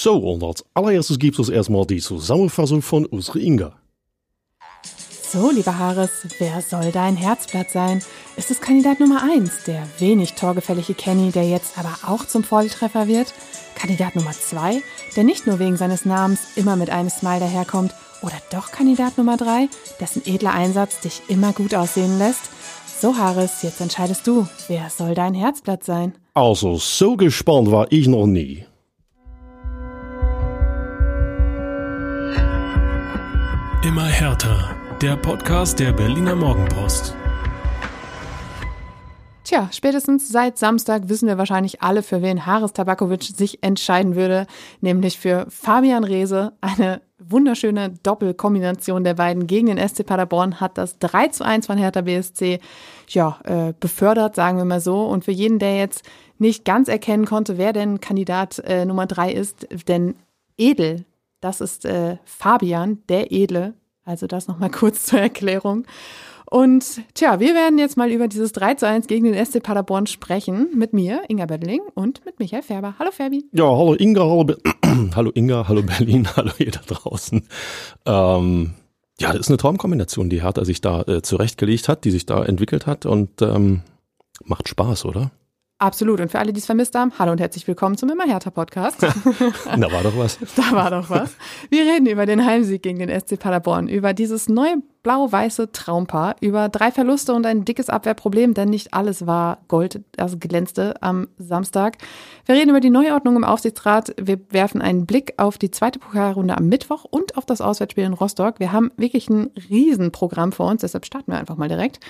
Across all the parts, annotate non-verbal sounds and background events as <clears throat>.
So, und als allererstes gibt es erstmal die Zusammenfassung von unsere Inga. So, lieber Haris, wer soll dein Herzblatt sein? Ist es Kandidat Nummer 1, der wenig torgefällige Kenny, der jetzt aber auch zum Volltreffer wird? Kandidat Nummer 2, der nicht nur wegen seines Namens immer mit einem Smile daherkommt? Oder doch Kandidat Nummer 3, dessen edler Einsatz dich immer gut aussehen lässt? So, Haris, jetzt entscheidest du, wer soll dein Herzblatt sein? Also, so gespannt war ich noch nie. Immer härter. Der Podcast der Berliner Morgenpost. Tja, spätestens seit Samstag wissen wir wahrscheinlich alle, für wen Haris Tabakovic sich entscheiden würde, nämlich für Fabian Reese. Eine wunderschöne Doppelkombination der beiden gegen den SC Paderborn hat das 3 zu 1 von Hertha BSC ja, äh, befördert, sagen wir mal so. Und für jeden, der jetzt nicht ganz erkennen konnte, wer denn Kandidat äh, Nummer 3 ist, denn Edel, das ist äh, Fabian, der Edle. Also das nochmal <laughs> kurz zur Erklärung. Und tja, wir werden jetzt mal über dieses 3 zu 1 gegen den SC Paderborn sprechen. Mit mir, Inga Bettling und mit Michael Färber. Hallo Ferbi. Ja, hallo Inga, hallo, Be <clears throat> hallo Inga, hallo Berlin, <laughs> hallo ihr da draußen. Ähm, ja, das ist eine Traumkombination, die Hertha sich da äh, zurechtgelegt hat, die sich da entwickelt hat und ähm, macht Spaß, oder? Absolut. Und für alle, die es vermisst haben, hallo und herzlich willkommen zum Immer härter Podcast. <laughs> da war doch was. <laughs> Da war doch was. Wir reden über den Heimsieg gegen den SC Paderborn, über dieses neue blau-weiße Traumpaar, über drei Verluste und ein dickes Abwehrproblem, denn nicht alles war Gold, das glänzte am Samstag. Wir reden über die Neuordnung im Aufsichtsrat. Wir werfen einen Blick auf die zweite Pokalrunde am Mittwoch und auf das Auswärtsspiel in Rostock. Wir haben wirklich ein Riesenprogramm vor uns, deshalb starten wir einfach mal direkt.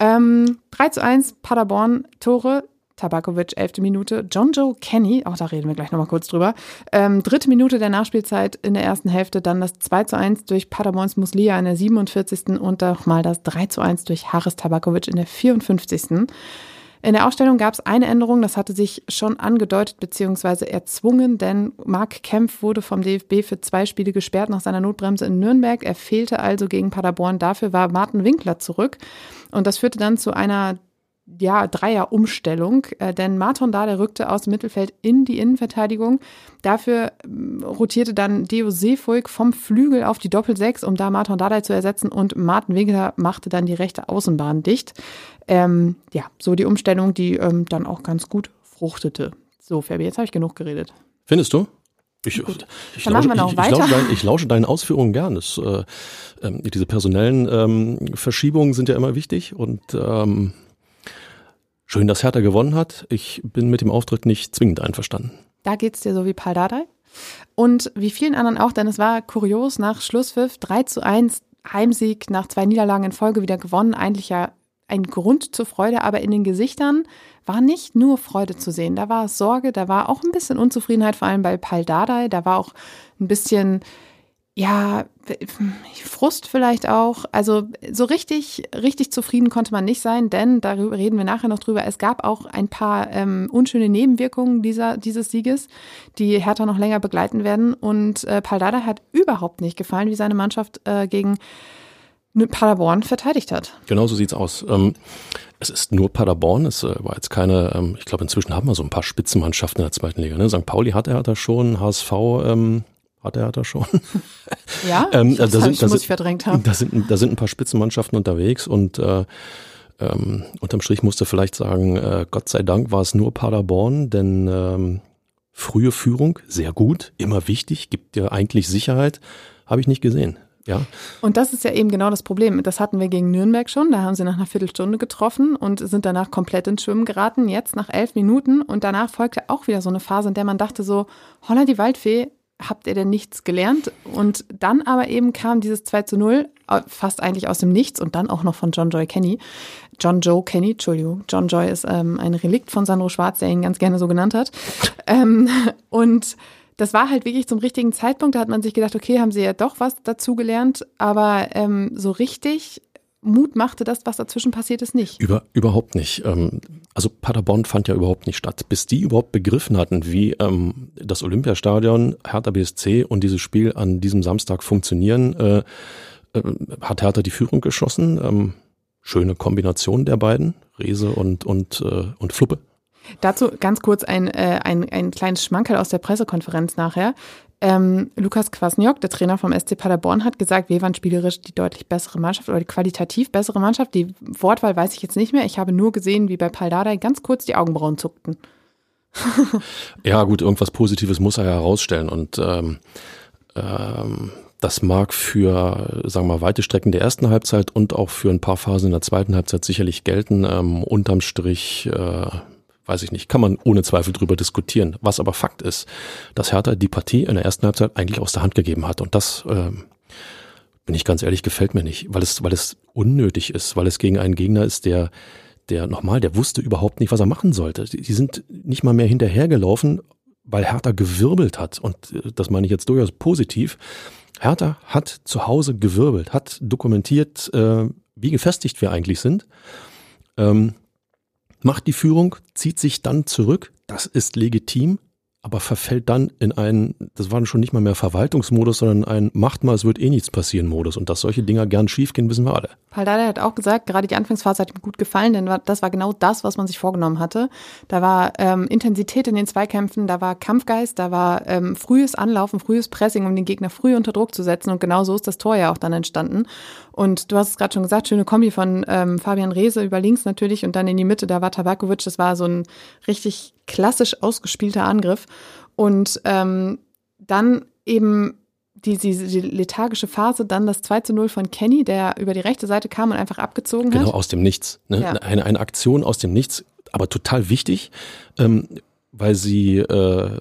Ähm, 3 zu 1 Paderborn Tore Tabakovic, elfte Minute. John Joe Kenny, auch da reden wir gleich nochmal kurz drüber. Ähm, dritte Minute der Nachspielzeit in der ersten Hälfte, dann das 2 zu 1 durch Paderborns Muslia in der 47. und nochmal das 3 zu 1 durch Haris Tabakovic in der 54. In der Ausstellung gab es eine Änderung, das hatte sich schon angedeutet bzw. erzwungen, denn Marc Kempf wurde vom DFB für zwei Spiele gesperrt nach seiner Notbremse in Nürnberg. Er fehlte also gegen Paderborn. Dafür war Martin Winkler zurück. Und das führte dann zu einer ja, Dreier-Umstellung, äh, denn Marton Dada rückte aus dem Mittelfeld in die Innenverteidigung. Dafür äh, rotierte dann Deo Seefuig vom Flügel auf die Doppel-6, um da Marton Dada zu ersetzen und Martin Winkler machte dann die rechte Außenbahn dicht. Ähm, ja, so die Umstellung, die ähm, dann auch ganz gut fruchtete. So, Fabi, jetzt habe ich genug geredet. Findest du? Ich, ich, lausche, ich. Ich, lausche dein, ich lausche deinen Ausführungen gern. Das, äh, ähm, diese personellen ähm, Verschiebungen sind ja immer wichtig und ähm, schön, dass Hertha gewonnen hat. Ich bin mit dem Auftritt nicht zwingend einverstanden. Da geht's dir so wie Paul Dardai. Und wie vielen anderen auch, denn es war kurios nach Schlusspfiff 3 zu 1 Heimsieg nach zwei Niederlagen in Folge wieder gewonnen. Eigentlich ja ein Grund zur Freude, aber in den Gesichtern war nicht nur Freude zu sehen. Da war Sorge, da war auch ein bisschen Unzufriedenheit, vor allem bei Pal Dardai. Da war auch ein bisschen, ja, Frust vielleicht auch. Also so richtig, richtig zufrieden konnte man nicht sein, denn darüber reden wir nachher noch drüber. Es gab auch ein paar ähm, unschöne Nebenwirkungen dieser, dieses Sieges, die Hertha noch länger begleiten werden. Und äh, Pal Dardai hat überhaupt nicht gefallen, wie seine Mannschaft äh, gegen Paderborn verteidigt hat. Genau so sieht's aus. Ähm, es ist nur Paderborn, es äh, war jetzt keine, ähm, ich glaube inzwischen haben wir so ein paar Spitzenmannschaften in der zweiten Liga. Ne? St. Pauli hat er da schon, HSV ähm, hat er da schon. <laughs> Ja, ähm, da das sind, ich, da muss sind, ich verdrängt haben. Da sind, da sind ein paar Spitzenmannschaften unterwegs und äh, ähm, unterm Strich musste vielleicht sagen, äh, Gott sei Dank war es nur Paderborn, denn ähm, frühe Führung, sehr gut, immer wichtig, gibt dir eigentlich Sicherheit, habe ich nicht gesehen. Ja. Und das ist ja eben genau das Problem. Das hatten wir gegen Nürnberg schon. Da haben sie nach einer Viertelstunde getroffen und sind danach komplett ins Schwimmen geraten. Jetzt nach elf Minuten und danach folgte auch wieder so eine Phase, in der man dachte so, holla die Waldfee, habt ihr denn nichts gelernt? Und dann aber eben kam dieses 2 zu 0, fast eigentlich aus dem Nichts und dann auch noch von John Joy Kenny. John Joe Kenny, Entschuldigung. John Joy ist ähm, ein Relikt von Sandro Schwarz, der ihn ganz gerne so genannt hat. <laughs> Ähm, und das war halt wirklich zum richtigen Zeitpunkt. Da hat man sich gedacht, okay, haben sie ja doch was dazugelernt, aber ähm, so richtig Mut machte das, was dazwischen passiert ist, nicht. Über, überhaupt nicht. Ähm, also Paderborn fand ja überhaupt nicht statt. Bis die überhaupt begriffen hatten, wie ähm, das Olympiastadion, Hertha BSC und dieses Spiel an diesem Samstag funktionieren, äh, äh, hat Hertha die Führung geschossen. Ähm, schöne Kombination der beiden, Rese und, und, äh, und Fluppe. Dazu ganz kurz ein, äh, ein, ein kleines Schmankerl aus der Pressekonferenz nachher. Ähm, Lukas Kwasniok, der Trainer vom SC Paderborn, hat gesagt, wir waren spielerisch die deutlich bessere Mannschaft oder die qualitativ bessere Mannschaft. Die Wortwahl weiß ich jetzt nicht mehr. Ich habe nur gesehen, wie bei Paldadei ganz kurz die Augenbrauen zuckten. <laughs> ja, gut, irgendwas Positives muss er ja herausstellen und ähm, ähm, das mag für, sagen wir mal, weite Strecken der ersten Halbzeit und auch für ein paar Phasen in der zweiten Halbzeit sicherlich gelten. Ähm, unterm Strich, äh, weiß ich nicht, kann man ohne Zweifel drüber diskutieren. Was aber Fakt ist, dass Hertha die Partie in der ersten Halbzeit eigentlich aus der Hand gegeben hat. Und das, äh, bin ich ganz ehrlich, gefällt mir nicht, weil es, weil es unnötig ist, weil es gegen einen Gegner ist, der, der nochmal, der wusste überhaupt nicht, was er machen sollte. Die sind nicht mal mehr hinterhergelaufen, weil Hertha gewirbelt hat. Und äh, das meine ich jetzt durchaus positiv. Hertha hat zu Hause gewirbelt, hat dokumentiert, äh, wie gefestigt wir eigentlich sind, ähm, macht die Führung, zieht sich dann zurück. Das ist legitim aber verfällt dann in einen, das war schon nicht mal mehr Verwaltungsmodus, sondern ein Macht mal, es wird eh nichts passieren Modus. Und dass solche Dinger gern schiefgehen, wissen wir alle. Paldada hat auch gesagt, gerade die Anfangsphase hat ihm gut gefallen, denn das war genau das, was man sich vorgenommen hatte. Da war ähm, Intensität in den Zweikämpfen, da war Kampfgeist, da war ähm, frühes Anlaufen, frühes Pressing, um den Gegner früh unter Druck zu setzen. Und genau so ist das Tor ja auch dann entstanden. Und du hast es gerade schon gesagt, schöne Kombi von ähm, Fabian Reese über links natürlich und dann in die Mitte, da war Tabakovic, das war so ein richtig klassisch ausgespielter Angriff. Und ähm, dann eben die, die, die lethargische Phase, dann das 2 zu 0 von Kenny, der über die rechte Seite kam und einfach abgezogen genau, hat. Genau, aus dem Nichts. Ne? Ja. Eine, eine Aktion aus dem Nichts, aber total wichtig, ähm, weil sie äh,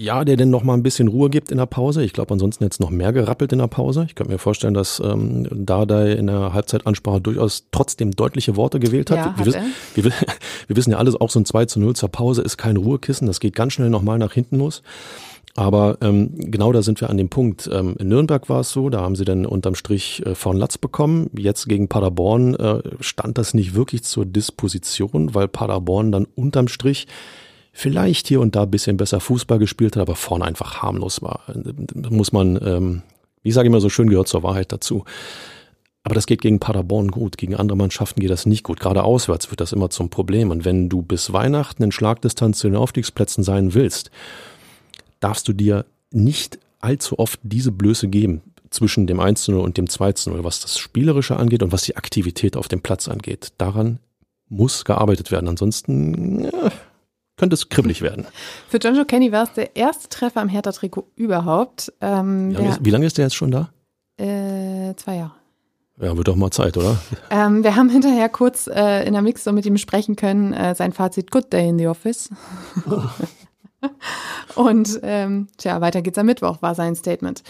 ja, der denn noch mal ein bisschen Ruhe gibt in der Pause. Ich glaube, ansonsten jetzt noch mehr gerappelt in der Pause. Ich könnte mir vorstellen, dass ähm, Dardai in der Halbzeitansprache durchaus trotzdem deutliche Worte gewählt hat. Ja, wir, wir, wir, <laughs> wir, wissen ja alles, auch so ein 2 zu 0 zur Pause ist kein Ruhekissen. Das geht ganz schnell nochmal nach hinten los. Aber ähm, genau da sind wir an dem Punkt. Ähm, in Nürnberg war es so, da haben sie dann unterm Strich äh, von Latz bekommen. Jetzt gegen Paderborn äh, stand das nicht wirklich zur Disposition, weil Paderborn dann unterm Strich vielleicht hier und da ein bisschen besser Fußball gespielt hat, aber vorne einfach harmlos war. Muss man, ähm, ich sage immer so schön, gehört zur Wahrheit dazu. Aber das geht gegen Paderborn gut, gegen andere Mannschaften geht das nicht gut. Gerade auswärts wird das immer zum Problem. Und wenn du bis Weihnachten in Schlagdistanz zu den Aufstiegsplätzen sein willst, darfst du dir nicht allzu oft diese Blöße geben zwischen dem 1 0 und dem 2 0, was das Spielerische angeht und was die Aktivität auf dem Platz angeht. Daran muss gearbeitet werden. Ansonsten ja, könnte es kribbelig werden. Für John Joe Kenny war es der erste Treffer am Hertha-Trikot überhaupt. Ähm, wie, lange ist, wie, lange ist, der jetzt schon da? Äh, zwei Jahre. Ja, wird doch mal Zeit, oder? Ähm, wir haben hinterher kurz äh, in der Mix so mit ihm sprechen können. Äh, sein Fazit, good day in the office. <laughs> Und ähm, tja, weiter geht's am Mittwoch, war sein Statement.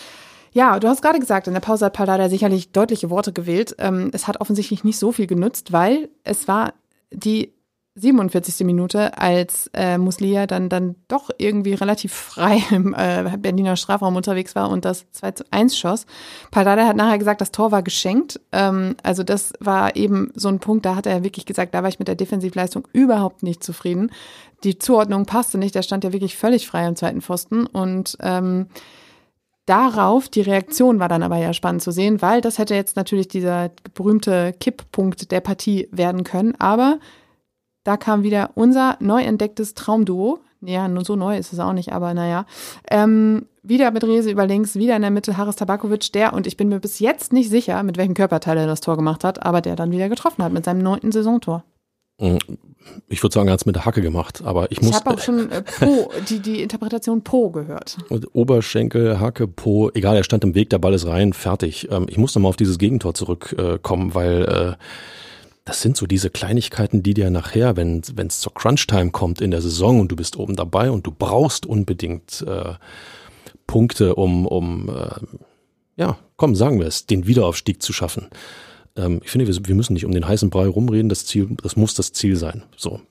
Ja, du hast gerade gesagt, in der Pause hat Paldada sicherlich deutliche Worte gewählt. Ähm, es hat offensichtlich nicht so viel genutzt, weil es war die 47. Minute, als äh, Muslia dann, dann doch irgendwie relativ frei im äh, Berliner Strafraum unterwegs war und das 2 zu 1 schoss. Paldada hat nachher gesagt, das Tor war geschenkt. Ähm, also das war eben so ein Punkt, da hat er wirklich gesagt, da war ich mit der Defensivleistung überhaupt nicht zufrieden. Die Zuordnung passte nicht, der stand ja wirklich völlig frei am zweiten Pfosten und ähm, Darauf, die Reaktion war dann aber ja spannend zu sehen, weil das hätte jetzt natürlich dieser berühmte Kipppunkt der Partie werden können. Aber da kam wieder unser neu entdecktes Traumduo. Ja, nur so neu ist es auch nicht, aber naja. Ähm, wieder mit Rese über links, wieder in der Mitte Haris Tabakovic, der, und ich bin mir bis jetzt nicht sicher, mit welchem Körperteil er das Tor gemacht hat, aber der dann wieder getroffen hat mit seinem neunten Saisontor. Mm, ich würde sagen, er hat es mit der Hacke gemacht, aber ich muss. Ich habe auch <laughs> schon äh, Po, die, die Interpretation Po gehört. Oberschenkel, Hacke, Po, egal, er stand im Weg, der Ball ist rein, fertig. Ähm, ich muss nochmal auf dieses Gegentor zurückkommen, weil äh, das sind so diese Kleinigkeiten, die dir nachher, wenn es zur Crunch-Time kommt in der Saison und du bist oben dabei und du brauchst unbedingt äh, Punkte, um, um äh, ja, komm, sagen wir es, den Wiederaufstieg zu schaffen. Ähm, ich finde, wir, wir müssen nicht um den heißen Brei rumreden, das Ziel, das muss das Ziel sein. So,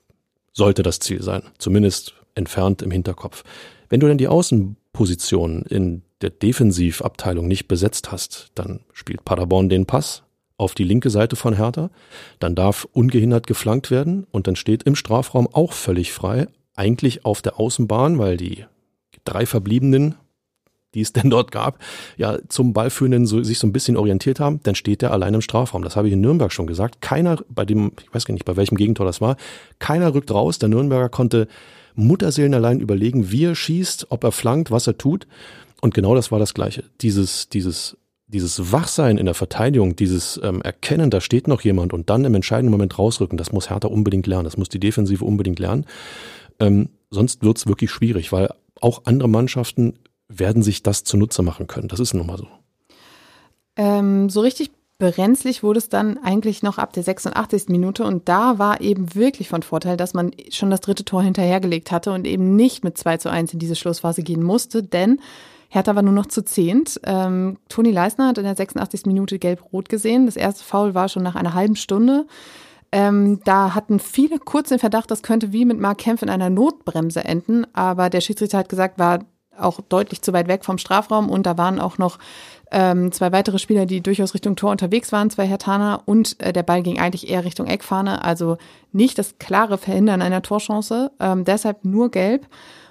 sollte das Ziel sein, zumindest entfernt im Hinterkopf. Wenn du denn die Außenposition in der Defensivabteilung nicht besetzt hast, dann spielt Paderborn den Pass, auf die linke Seite von Hertha. Dann darf ungehindert geflankt werden und dann steht im Strafraum auch völlig frei, eigentlich auf der Außenbahn, weil die drei Verbliebenen die es <laughs> denn dort gab, ja zum Ballführenden so, sich so ein bisschen orientiert haben, dann steht der allein im Strafraum. Das habe ich in Nürnberg schon gesagt. Keiner, bei dem, ich weiß gar nicht, bei welchem Gegentor das war, keiner rückt raus. Der Nürnberger konnte Mutterseelen allein überlegen, wie er schießt, ob er flankt, was er tut. Und genau das war das Gleiche. Dieses, dieses, dieses Wachsein in der Verteidigung, dieses ähm, Erkennen, da steht noch jemand und dann im entscheidenden Moment rausrücken, das muss Hertha unbedingt lernen. Das muss die Defensive unbedingt lernen. Ähm, sonst wird's wirklich schwierig, weil auch andere Mannschaften werden sich das zunutze machen können. Das ist nun mal so. Ähm, so richtig brenzlig wurde es dann eigentlich noch ab der 86. Minute und da war eben wirklich von Vorteil, dass man schon das dritte Tor hinterhergelegt hatte und eben nicht mit 2 zu 1 in diese Schlussphase gehen musste, denn Hertha war nur noch zu zehnt. Ähm, Toni Leisner hat in der 86. Minute gelb-rot gesehen. Das erste Foul war schon nach einer halben Stunde. Ähm, da hatten viele kurz den Verdacht, das könnte wie mit Mark Kempf in einer Notbremse enden, aber der Schiedsrichter hat gesagt, war auch deutlich zu weit weg vom Strafraum und da waren auch noch ähm, zwei weitere Spieler, die durchaus Richtung Tor unterwegs waren, zwei Hertaner und äh, der Ball ging eigentlich eher Richtung Eckfahne, also nicht das klare Verhindern einer Torchance, ähm, deshalb nur gelb.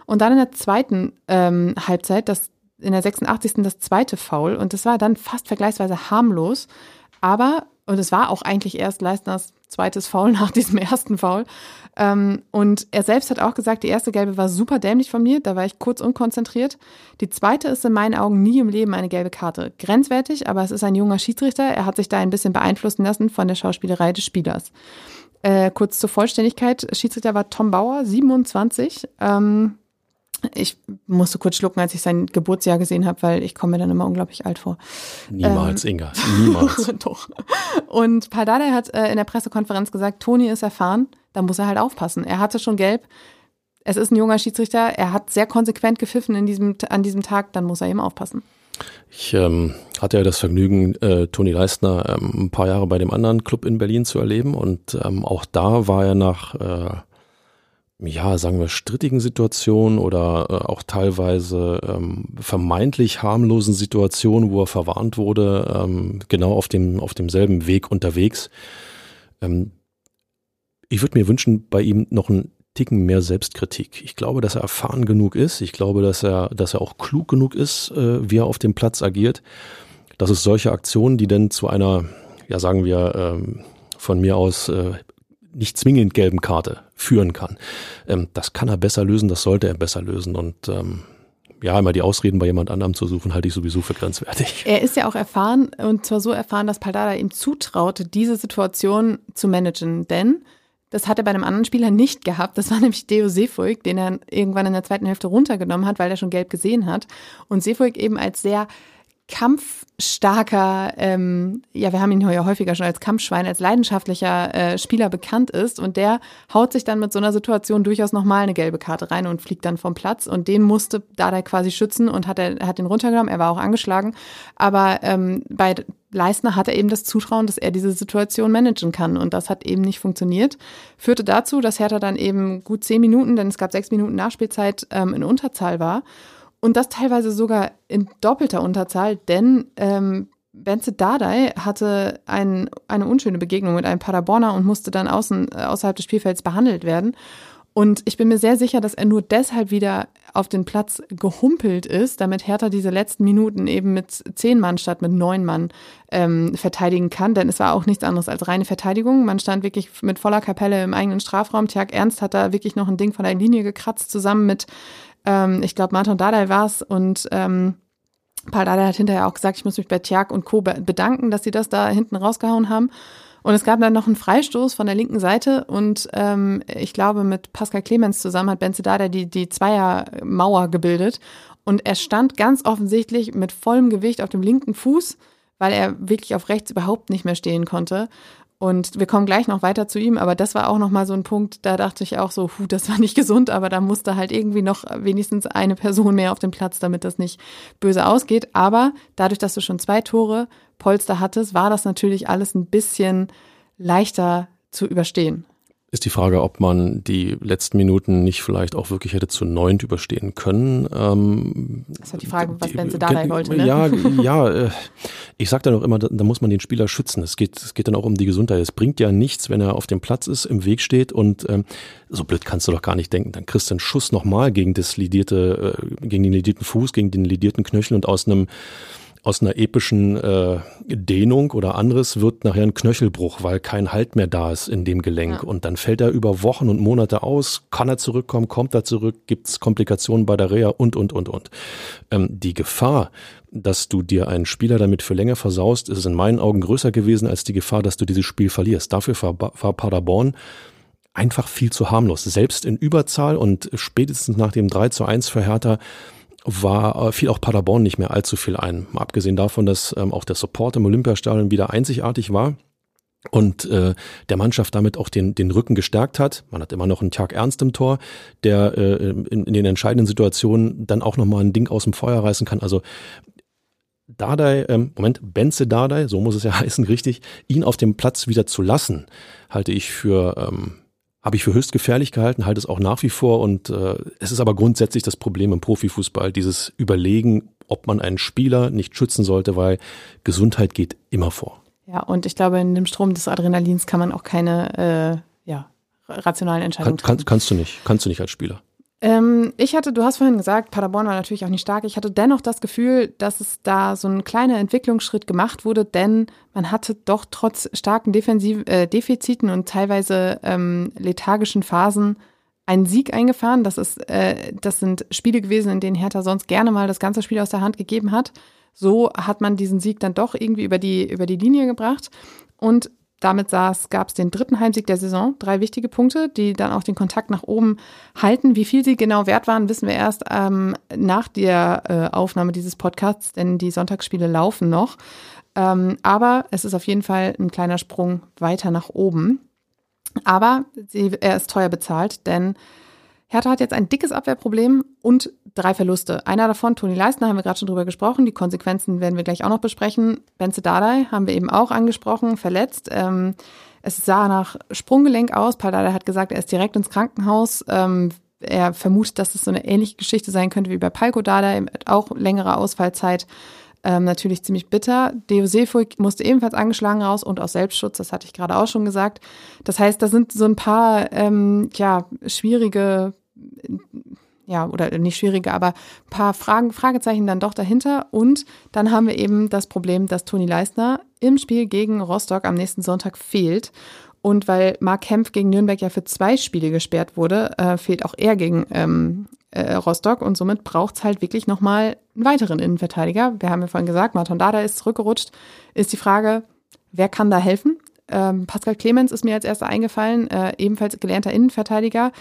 Und dann in der zweiten ähm, Halbzeit, das in der 86. das zweite Foul und das war dann fast vergleichsweise harmlos, aber und es war auch eigentlich erst Leistners zweites Foul <laughs> nach diesem ersten Foul. Ähm, und er selbst hat auch gesagt, die erste gelbe war super dämlich von mir, da war ich kurz unkonzentriert. Die zweite ist in meinen Augen nie im Leben eine gelbe Karte. Grenzwertig, aber es ist ein junger Schiedsrichter. Er hat sich da ein bisschen beeinflussen lassen von der Schauspielerei des Spielers. Äh, kurz zur Vollständigkeit, Schiedsrichter war Tom Bauer, 27. Ähm, ich musste kurz schlucken, als ich sein Geburtsjahr gesehen habe, weil ich komme mir dann immer unglaublich alt vor. Niemals, ähm, Inga, niemals. <laughs> Doch. Und Pardade hat äh, in der Pressekonferenz gesagt, Toni ist erfahren, da muss er halt aufpassen. Er hatte schon gelb. Es ist ein junger Schiedsrichter, er hat sehr konsequent gepfiffen in diesem, an diesem Tag, dann muss er eben aufpassen. Ich ähm, hatte ja das Vergnügen, äh, Toni Leistner ähm, ein paar Jahre bei dem anderen Club in Berlin zu erleben und ähm, auch da war er nach äh, ja, sagen wir, strittigen Situationen oder äh, auch teilweise ähm, vermeintlich harmlosen Situationen, wo er verwarnt wurde, ähm, genau auf dem, auf demselben Weg unterwegs. Ähm, ich würde mir wünschen, bei ihm noch einen Ticken mehr Selbstkritik. Ich glaube, dass er erfahren genug ist. Ich glaube, dass er, dass er auch klug genug ist, äh, wie er auf dem Platz agiert. Dass es solche Aktionen, die denn zu einer, ja, sagen wir, ähm, von mir aus äh, nicht zwingend gelben Karte führen kann. Ähm, das kann er besser lösen, das sollte er besser lösen und ähm, ja, immer die Ausreden bei jemand anderem zu suchen, halte ich sowieso für grenzwertig. <laughs> Er ist ja auch erfahren und zwar so erfahren, dass Paldada ihm zutraute, diese Situation zu managen, denn das hat er bei einem anderen Spieler nicht gehabt. Das war <laughs> nämlich Deo Seefuig, den er irgendwann in der zweiten Hälfte runtergenommen hat, weil er schon gelb gesehen hat. Und Seefuig eben als sehr kampfstarker, ähm, ja, wir haben ihn ja häufiger schon als Kampfschwein, als leidenschaftlicher äh, Spieler bekannt ist. Und der haut sich dann mit so einer Situation durchaus nochmal eine gelbe Karte rein und fliegt dann vom Platz. Und den musste Dada quasi schützen und hat er hat ihn runtergenommen, er war auch angeschlagen, aber ähm, bei Leistner hat er eben das Zutrauen, dass er diese Situation managen kann. Und das hat eben nicht funktioniert. Führte dazu, dass Hertha dann eben gut zehn Minuten, denn es gab sechs Minuten Nachspielzeit, ähm, in Unterzahl war und das teilweise sogar in doppelter Unterzahl, denn ähm, Benze Dardai hatte ein, eine unschöne Begegnung mit einem Paderborner und musste dann außen, äh, außerhalb des Spielfelds behandelt werden. Und ich bin mir sehr sicher, dass er nur deshalb wieder auf den Platz gehumpelt ist, damit Hertha diese letzten Minuten eben mit zehn Mann statt mit neun Mann ähm, verteidigen kann. Denn es war auch nichts anderes als reine Verteidigung. Man stand wirklich mit voller Kapelle im eigenen Strafraum. Tjag Ernst hat da wirklich noch ein Ding von der Linie gekratzt, zusammen mit ähm, ich glaube, Martin Dardai war es und ähm, Paul Dardai hat hinterher auch gesagt, ich muss mich bei Tjag und Co. bedanken, dass sie das da hinten rausgehauen haben. Und es gab dann noch einen Freistoß von der linken Seite und ähm, ich glaube, mit Pascal Clemens zusammen hat Benze Dardai die, die Zweiermauer gebildet. Und er stand ganz offensichtlich mit vollem Gewicht auf dem linken Fuß, weil er wirklich auf rechts überhaupt nicht mehr stehen konnte. Und wir kommen gleich noch weiter zu ihm, aber das war auch nochmal so ein Punkt, da dachte ich auch so, hu, das war nicht <laughs> gesund, aber da musste halt irgendwie noch wenigstens eine Person mehr auf dem Platz, damit das nicht böse ausgeht. Aber dadurch, dass du schon zwei Tore Polster hattest, war das natürlich alles ein bisschen leichter zu überstehen. Ist die Frage, ob man die letzten Minuten nicht vielleicht auch wirklich hätte zu neunt überstehen können. Ähm, das ist halt die Frage, was Benze Dardai wollte. Ne? Ja, ja. Äh, ich sage dann auch immer, da, da, muss man den Spieler schützen. Es geht, es geht dann auch um die Gesundheit. Es bringt ja nichts, wenn er auf dem Platz ist, im Weg steht und ähm, so blöd kannst du doch gar nicht denken. Dann kriegst du einen Schuss nochmal gegen das lidierte, äh, gegen den lidierten Fuß, gegen den lidierten Knöchel und aus einem aus einer epischen äh, Dehnung oder anderes wird nachher ein Knöchelbruch, weil kein Halt mehr da ist in dem Gelenk. Ja. Und dann fällt er über Wochen und Monate aus. Kann er zurückkommen? Kommt er zurück? Gibt es Komplikationen bei der Reha? Und, und, und, und. Ähm, die Gefahr, dass du dir einen Spieler damit für länger versaust, ist in meinen Augen größer gewesen als die Gefahr, dass du dieses Spiel verlierst. Dafür war, war Paderborn einfach viel zu harmlos. Selbst in Überzahl und spätestens nach dem 3 zu 1 für Hertha war, äh, fiel auch Paderborn nicht mehr allzu viel ein. Mal abgesehen davon, dass ähm, auch der Support im Olympiastadion wieder einzigartig war und äh, der Mannschaft damit auch den, den Rücken gestärkt hat. Man hat immer noch einen Tag Ernst im Tor, der äh, in, in den entscheidenden Situationen dann auch nochmal ein Ding aus dem Feuer reißen kann. Also Dardai, ähm, Moment, Benze Dardai, so muss es ja <laughs> heißen, richtig, ihn auf dem Platz wieder zu lassen, halte ich für ähm, habe ich für höchst gefährlich gehalten, halte es auch nach wie vor. Und äh, es ist aber grundsätzlich das Problem im Profifußball, dieses Überlegen, ob man einen Spieler nicht schützen sollte, weil Gesundheit geht immer vor. Ja, und ich glaube, in dem Strom des Adrenalins kann man auch keine äh, ja, rationalen Entscheidungen kann, treffen. kannst du nicht, kannst du nicht als Spieler. Ähm, ich hatte, du hast vorhin gesagt, Paderborn war natürlich auch nicht stark. Ich hatte dennoch das Gefühl, dass es da so ein kleiner Entwicklungsschritt gemacht wurde, denn man hatte doch trotz starken Defensiv äh, Defiziten und teilweise ähm, lethargischen Phasen einen Sieg eingefahren. Das, ist, äh, das sind Spiele gewesen, in denen Hertha sonst gerne mal das ganze Spiel aus der Hand gegeben hat. So hat man diesen Sieg dann doch irgendwie über die, über die Linie gebracht. Und damit gab es den dritten Heimsieg der Saison. Drei wichtige Punkte, die dann auch den Kontakt nach oben halten. Wie viel sie genau wert waren, wissen wir erst ähm, nach der äh, Aufnahme dieses Podcasts, denn die Sonntagsspiele laufen noch. Ähm, aber es ist auf jeden Fall ein kleiner Sprung weiter nach oben. Aber sie, er ist teuer bezahlt, denn Hertha hat jetzt ein dickes Abwehrproblem und drei Verluste. Einer davon, Toni Leistner, haben wir gerade schon drüber gesprochen. Die Konsequenzen werden wir gleich auch noch besprechen. Benze Dardai haben wir eben auch angesprochen, verletzt. Ähm, es sah nach Sprunggelenk aus. Paul Dardai hat gesagt, er ist direkt ins Krankenhaus. Ähm, er vermutet, dass es so eine ähnliche Geschichte sein könnte wie bei Palko Dardai, auch längere Ausfallzeit. Ähm, natürlich ziemlich bitter. Deo Seefuig musste ebenfalls angeschlagen raus und aus Selbstschutz, das hatte ich gerade auch schon gesagt. Das heißt, da sind so ein paar ähm, ja, schwierige ja, oder nicht schwierige, aber ein paar Fragen, Fragezeichen dann doch dahinter. Und dann haben wir eben das Problem, dass Toni Leistner im Spiel gegen Rostock am nächsten Sonntag fehlt. Und weil Mark Kempf gegen Nürnberg ja für zwei Spiele gesperrt wurde, äh, fehlt auch er gegen ähm, äh, Rostock. Und somit braucht es halt wirklich nochmal einen weiteren Innenverteidiger. Wir haben ja vorhin gesagt, Martin Dada ist zurückgerutscht. Ist die Frage, wer kann da helfen? Ähm, Pascal Clemens ist mir als erster eingefallen, äh, ebenfalls gelernter Innenverteidiger.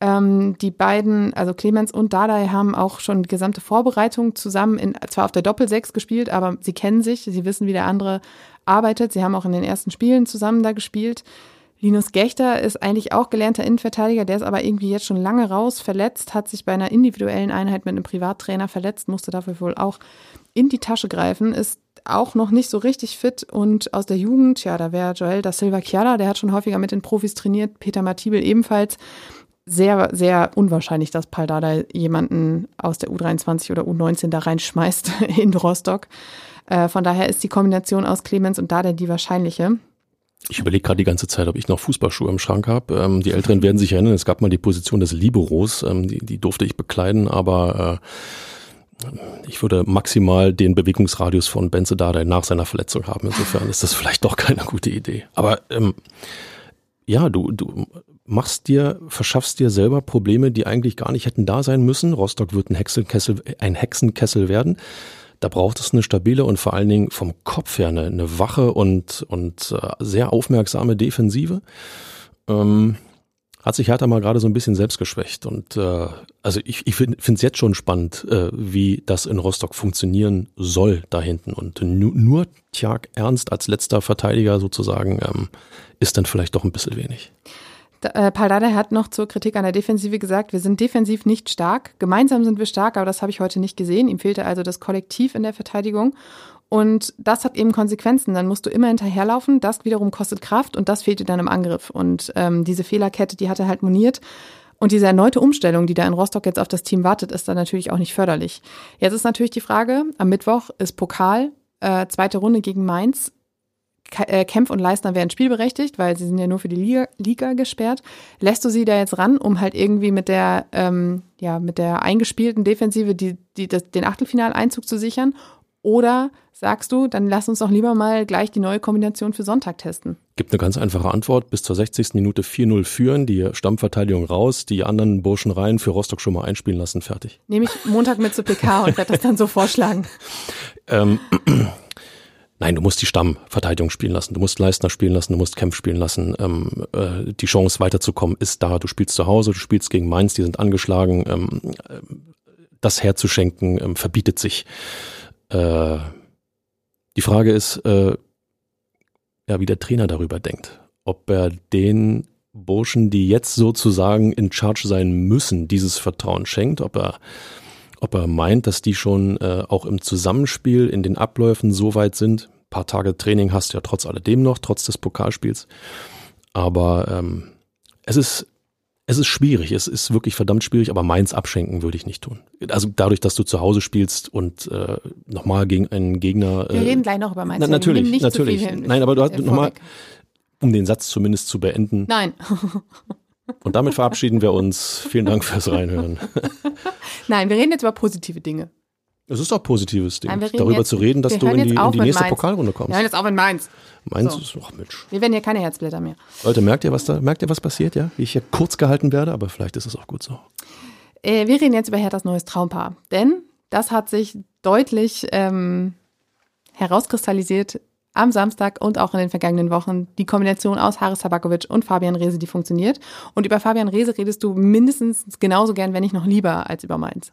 Ähm, die beiden, also Clemens und Dardai, haben auch schon die gesamte Vorbereitung zusammen, in, zwar auf der Doppelsechs gespielt, aber sie kennen sich, sie wissen, wie der andere arbeitet. Sie haben auch in den ersten Spielen zusammen da gespielt. Linus Gechter ist eigentlich auch gelernter Innenverteidiger, der ist aber irgendwie jetzt schon lange raus, verletzt, hat sich bei einer individuellen Einheit mit einem Privattrainer verletzt, musste dafür wohl auch in die Tasche greifen, ist auch noch nicht so richtig fit und aus der Jugend, ja, da wäre Joel da Silva Chiara, der hat schon häufiger mit den Profis trainiert, Peter Matibel ebenfalls sehr, sehr unwahrscheinlich, dass Paldada jemanden aus der U23 oder U19 da reinschmeißt <laughs> in Rostock. Äh, von daher ist die Kombination aus Clemens und Dada die wahrscheinliche. Ich überlege gerade die ganze Zeit, ob ich noch Fußballschuhe im Schrank habe. Ähm, die Älteren werden sich erinnern, es gab mal die Position des Liberos, ähm, die, die durfte ich bekleiden, aber äh, ich würde maximal den Bewegungsradius von Benze Dardai nach seiner Verletzung haben. Insofern ist das vielleicht doch keine gute Idee. Aber ähm, ja, du, du machst dir, verschaffst dir selber Probleme, die eigentlich gar nicht hätten da sein müssen. Rostock wird ein Hexenkessel, ein Hexenkessel werden. Da braucht es eine stabile und vor allen Dingen vom Kopf her eine, eine wache und, und äh, sehr aufmerksame Defensive. Ähm, hat sich Hertha mal gerade so ein bisschen selbst geschwächt. Und äh, also ich, ich finde es jetzt schon spannend, äh, wie das in Rostock funktionieren soll da hinten. Und nu, nur Tjag Ernst als letzter Verteidiger sozusagen ähm, ist dann vielleicht doch ein bisschen wenig. Äh, Paldada hat noch zur Kritik an der Defensive gesagt, wir sind defensiv nicht stark. Gemeinsam sind wir stark, aber das habe ich heute nicht gesehen. Ihm fehlte also das Kollektiv in der Verteidigung. Und das hat eben Konsequenzen. Dann musst du immer hinterherlaufen. Das wiederum kostet Kraft und das fehlt dir dann im Angriff. Und ähm, diese Fehlerkette, die hat er halt moniert. Und diese erneute Umstellung, die da in Rostock jetzt auf das Team wartet, ist dann natürlich auch nicht förderlich. Jetzt ist natürlich die Frage, am Mittwoch ist Pokal, äh, zweite Runde gegen Mainz. Äh, Kempf und Leistner werden spielberechtigt, weil sie sind ja nur für die Liga, Liga gesperrt. Lässt du sie da jetzt ran, um halt irgendwie mit der, ähm, ja, mit der eingespielten Defensive die, die, das, den Achtelfinaleinzug zu sichern? Oder sagst du, dann lass uns doch lieber mal gleich die neue Kombination für Sonntag testen? Gibt eine ganz einfache Antwort. Bis zur 60. Minute 4-0 führen, die Stammverteidigung raus, die anderen Burschen rein, für Rostock schon mal einspielen lassen, fertig. Nehme ich Montag mit zu PK und werde das dann so vorschlagen. Ähm, Nein, du musst die Stammverteidigung spielen lassen, du musst Leistner spielen lassen, du musst Kempf spielen lassen. Ähm, äh, die Chance weiterzukommen ist da. Du spielst zu Hause, du spielst gegen Mainz, die sind angeschlagen. Ähm, äh, das herzuschenken ähm, verbietet sich. Äh, die Frage ist, äh, ja, wie der Trainer darüber denkt. Ob er den Burschen, die jetzt sozusagen in Charge sein müssen, dieses Vertrauen schenkt, ob er, ob er meint, dass die schon äh, auch im Zusammenspiel in den Abläufen so weit sind. Ein paar Tage Training hast du ja trotz alledem noch, trotz des Pokalspiels. Aber ähm, es ist es ist schwierig, es ist wirklich verdammt schwierig, aber meins abschenken würde ich nicht tun. Also dadurch, dass du zu Hause spielst und äh, nochmal gegen einen Gegner. Äh, Wir reden gleich noch über meins. Na, natürlich, natürlich. Nein, aber du hast nochmal, um den Satz zumindest zu beenden. Nein. <laughs> und damit verabschieden wir uns. Vielen Dank fürs Reinhören. <laughs> Nein, wir reden jetzt über positive Dinge. Es ist auch positives Ding, Nein, darüber jetzt, zu reden, dass du in die, in die nächste. Pokalrunde kommst. Wir hören jetzt auf in Mainz. Mainz so. ist, ach Mensch. Wir werden hier keine Herzblätter mehr. Leute, merkt ihr, was da, merkt ihr, was passiert, ja? Wie ich hier kurz gehalten werde, aber vielleicht ist es auch gut so. Äh, wir reden jetzt über Herthas neues Traumpaar, denn das hat sich deutlich ähm, herauskristallisiert am Samstag und auch in den vergangenen Wochen die Kombination aus Haris Tabakovic und Fabian Rehse, die funktioniert. Und über Fabian Rehse redest du mindestens genauso gern, wenn nicht noch lieber, als über Mainz.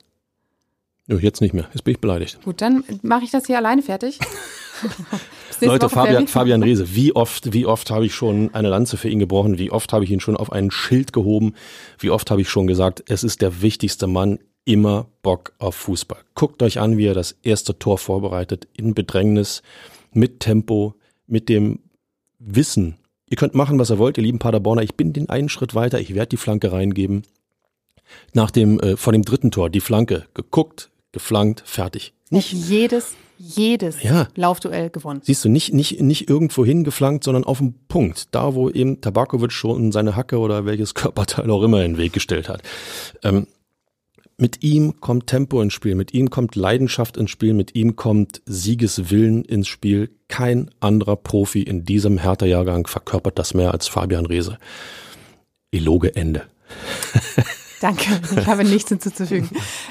Nö, jetzt nicht mehr. Jetzt bin ich beleidigt. Gut, dann mache ich das hier alleine fertig. <laughs> Leute, Fabian, Fabian Reese, wie oft, wie oft habe ich schon eine Lanze für ihn gebrochen? Wie oft habe ich ihn schon auf ein Schild gehoben? Wie oft habe ich schon gesagt, es ist der wichtigste Mann, immer Bock auf Fußball. Guckt euch an, wie er das erste Tor vorbereitet, in Bedrängnis, mit Tempo, mit dem Wissen. Ihr könnt machen, was ihr wollt, ihr lieben Paderborner. Ich bin den einen Schritt weiter. Ich werde die Flanke reingeben. Nach dem, äh, vor dem dritten Tor, die Flanke geguckt, geflankt, fertig. Nicht jedes, jedes ja. Laufduell gewonnen. Siehst du, nicht, nicht, nicht irgendwo hingeflankt, sondern auf den Punkt. Da, wo eben Tabakovic schon seine Hacke oder welches Körperteil auch immer in den Weg gestellt hat. Ähm, mit ihm kommt Tempo ins Spiel, mit ihm kommt Leidenschaft ins Spiel, mit ihm kommt Siegeswillen ins Spiel. Kein anderer Profi in diesem Härterjahrgang verkörpert das mehr als Fabian Reese. Eloge Ende. <laughs> Danke, ich habe nichts hinzuzufügen.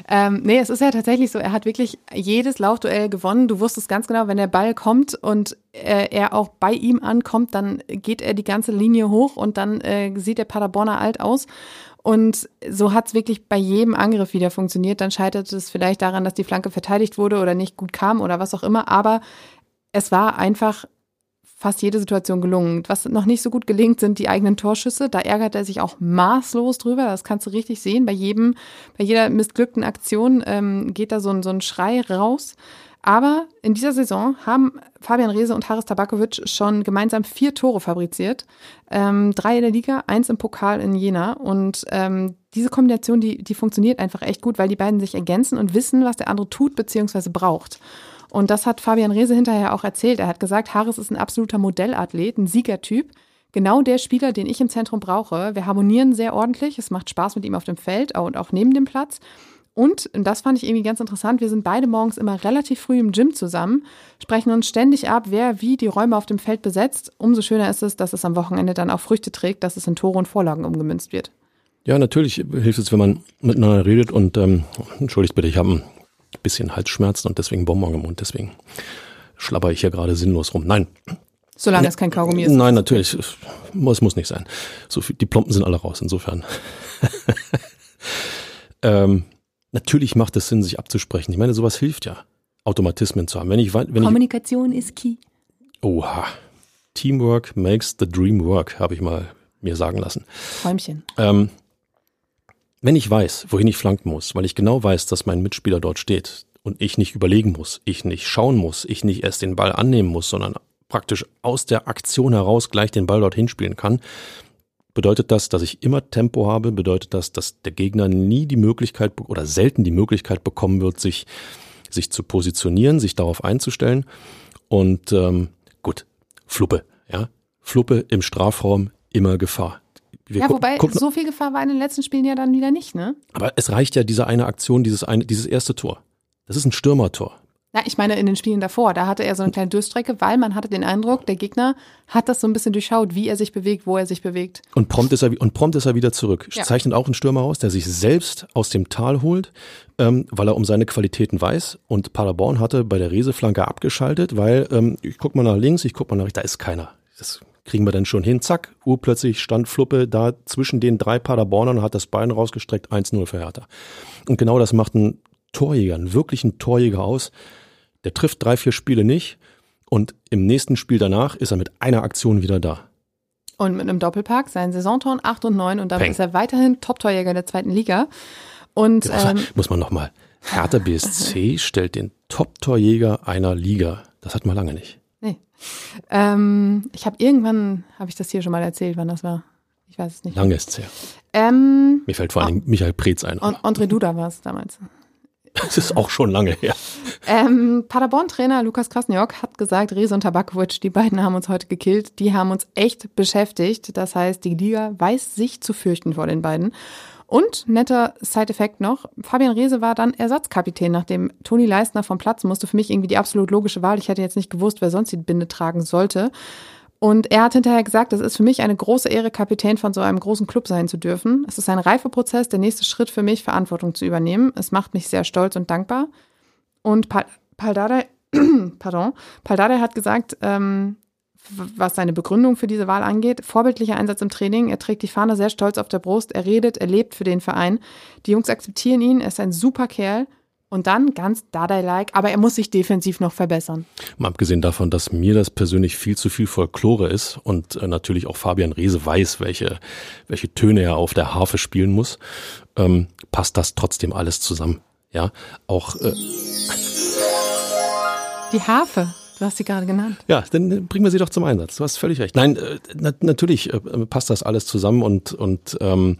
ähm, nee, es ist ja tatsächlich so, er hat wirklich jedes Laufduell gewonnen. Du wusstest ganz genau, wenn der Ball kommt und äh, er auch bei ihm ankommt, dann geht er die ganze Linie hoch und dann äh, sieht der Paderborner alt aus. Und so hat es wirklich bei jedem Angriff wieder funktioniert. Dann scheitert es vielleicht daran, dass die Flanke verteidigt wurde oder nicht gut kam oder was auch immer. Aber es war einfach fast jede Situation gelungen. Was noch nicht so gut gelingt, sind die eigenen Torschüsse. Da ärgert er sich auch maßlos drüber. Das kannst du richtig sehen. Bei jedem, bei jeder missglückten Aktion ähm, geht da so ein, so ein Schrei raus. Aber in dieser Saison haben Fabian Reese und Haris Tabakovic schon gemeinsam vier Tore fabriziert. Ähm, drei in der Liga, eins im Pokal in Jena. Und ähm, diese Kombination, die, die funktioniert einfach echt gut, weil die beiden sich ergänzen und wissen, was der andere tut bzw. braucht. Und das hat Fabian Rehse hinterher auch erzählt. Er hat gesagt, Harris ist ein absoluter Modellathlet, ein Siegertyp. Genau der Spieler, den ich im Zentrum brauche. Wir harmonieren sehr ordentlich. Es macht Spaß mit ihm auf dem Feld und auch neben dem Platz. Und, das fand ich irgendwie ganz interessant, wir sind beide morgens immer relativ früh im Gym zusammen, sprechen uns ständig ab, wer wie die Räume auf dem Feld besetzt. Umso schöner ist es, dass es am Wochenende dann auch Früchte trägt, dass es in Tore und Vorlagen umgemünzt wird. Ja, natürlich hilft es, wenn man miteinander redet und ähm, entschuldigt bitte, ich habe einen bisschen Halsschmerzen und deswegen Bonbon im Mund. Deswegen schlabber ich hier gerade sinnlos rum. Nein. Solange ne, es kein Kaugummi ist. Nein, natürlich. Muss, muss nicht sein. So die Plomben sind alle raus, insofern. <laughs> ähm, natürlich macht es Sinn, sich abzusprechen. Ich meine, sowas hilft ja, Automatismen zu haben. Wenn ich, wenn Kommunikation ich, ist key. Oha. Teamwork makes the dream work, habe ich mal mir sagen lassen. Träumchen. Ähm, wenn ich weiß, wohin ich flanken muss, weil ich genau weiß, dass mein Mitspieler dort steht und ich nicht überlegen muss, ich nicht schauen muss, ich nicht erst den Ball annehmen muss, sondern praktisch aus der Aktion heraus gleich den Ball dorthin spielen kann, bedeutet das, dass ich immer Tempo habe, bedeutet das, dass der Gegner nie die Möglichkeit oder selten die Möglichkeit bekommen wird, sich, sich zu positionieren, sich darauf einzustellen. Und ähm, gut, Fluppe, ja. Fluppe im Strafraum, immer Gefahr. Wir ja, wobei so viel Gefahr war in den letzten Spielen ja dann wieder nicht, ne? Aber es reicht ja diese eine Aktion, dieses eine, dieses erste Tor. Das ist ein Stürmertor. Ja, ich meine in den Spielen davor, da hatte er so eine kleine Durchstrecke, weil man hatte den Eindruck, der Gegner hat das so ein bisschen durchschaut, wie er sich bewegt, wo er sich bewegt. Und prompt ist er, und prompt ist er wieder zurück. Ja. Zeichnet auch einen Stürmer aus, der sich selbst aus dem Tal holt, ähm, weil er um seine Qualitäten weiß. Und Paderborn hatte bei der Reseflanke abgeschaltet, weil ähm, ich guck mal nach links, ich guck mal nach rechts, da ist keiner. Das kriegen wir dann schon hin. Zack, urplötzlich stand Fluppe da zwischen den drei Paderbornern und hat das Bein rausgestreckt, 1-0 für Hertha. Und genau das macht ein Torjäger, einen wirklichen Torjäger aus. Der trifft drei, vier Spiele nicht und im nächsten Spiel danach ist er mit einer Aktion wieder da. Und mit einem Doppelpack, seinen Saisontor 8 und 9 und damit Peng. ist er weiterhin Top-Torjäger der zweiten Liga. Und ja, ähm, muss man nochmal. Hertha BSC <laughs> stellt den Top-Torjäger einer Liga. Das hat man lange nicht. Nee. Ähm, ich habe irgendwann, habe ich das hier schon mal erzählt, wann das war. Ich weiß es nicht. Lange ist es her. Ähm, Mir fällt vor allem Michael Preetz ein. Und André Duda war es damals. Das ist auch schon lange her. Ähm, Paderborn-Trainer Lukas Krasniok hat gesagt, Rese und Tabakovic, die beiden haben uns heute gekillt. Die haben uns echt beschäftigt. Das heißt, die Liga weiß sich zu fürchten vor den beiden. Und netter Side-Effekt noch, Fabian Rehse war dann Ersatzkapitän, nachdem Toni Leistner vom Platz musste. Für mich irgendwie die absolut logische Wahl. Ich hätte jetzt nicht gewusst, wer sonst die Binde tragen sollte. Und er hat hinterher gesagt, es ist für mich eine große Ehre, Kapitän von so einem großen Club sein zu dürfen. Es ist ein Reifeprozess, der nächste Schritt für mich, Verantwortung zu übernehmen. Es macht mich sehr stolz und dankbar. Und Paldade, <clears throat> pardon, Paldade hat gesagt, ähm, was seine Begründung für diese Wahl angeht, vorbildlicher Einsatz im Training. Er trägt die Fahne sehr stolz auf der Brust. Er redet, er lebt für den Verein. Die Jungs akzeptieren ihn. Er ist ein super Kerl. Und dann ganz Dardai-like, aber er muss sich defensiv noch verbessern. Mal abgesehen davon, dass mir das persönlich viel zu viel Folklore ist und äh, natürlich auch Fabian Reese weiß, welche, welche Töne er auf der Harfe spielen muss, ähm, passt das trotzdem alles zusammen. Ja, auch. Äh Die Harfe. Du hast sie gerade genannt. Ja, dann bringen wir sie doch zum Einsatz. Du hast völlig recht. Nein, äh, na, natürlich äh, passt das alles zusammen und, und ähm,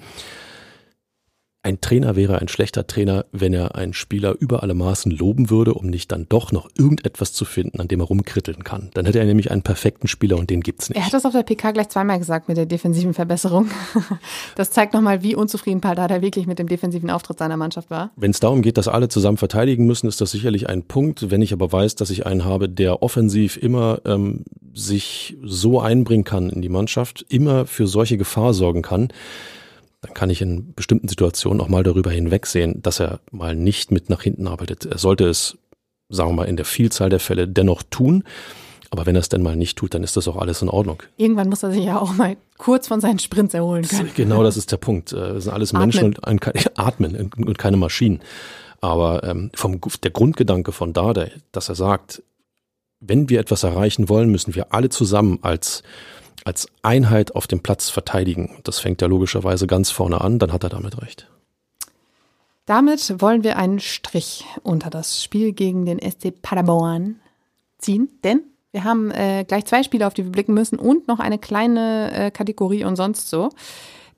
ein Trainer wäre ein schlechter Trainer, wenn er einen Spieler über alle Maßen loben würde, um nicht dann doch noch irgendetwas zu finden, an dem er rumkritteln kann. Dann hätte er nämlich einen perfekten Spieler und den gibt's nicht. Er hat das auf der PK gleich zweimal gesagt mit der defensiven Verbesserung. <laughs> Das zeigt nochmal, wie unzufrieden Paldada wirklich mit dem defensiven Auftritt seiner Mannschaft war. Wenn es darum geht, dass alle zusammen verteidigen müssen, ist das sicherlich ein Punkt. Wenn ich aber weiß, dass ich einen habe, der offensiv immer ähm, sich so einbringen kann in die Mannschaft, immer für solche Gefahr sorgen kann, dann kann ich in bestimmten Situationen auch mal darüber hinwegsehen, dass er mal nicht mit nach hinten arbeitet. Er sollte es, sagen wir mal, in der Vielzahl der Fälle dennoch tun. Aber wenn er es denn mal nicht tut, dann ist das auch alles in Ordnung. Irgendwann muss er sich ja auch mal kurz von seinen Sprints erholen können. Genau, das ist der Punkt. Äh, es sind alles atmen. Menschen und ein, <laughs> atmen und keine Maschinen. Aber ähm, vom, der Grundgedanke von Dade, dass er sagt, wenn wir etwas erreichen wollen, müssen wir alle zusammen als als Einheit auf dem Platz verteidigen. Das fängt ja logischerweise ganz vorne an, dann hat er damit recht. Damit wollen wir einen Strich unter das Spiel gegen den SC Paderborn ziehen, denn wir haben äh, gleich zwei Spiele, auf die wir blicken müssen und noch eine kleine äh, Kategorie und sonst so.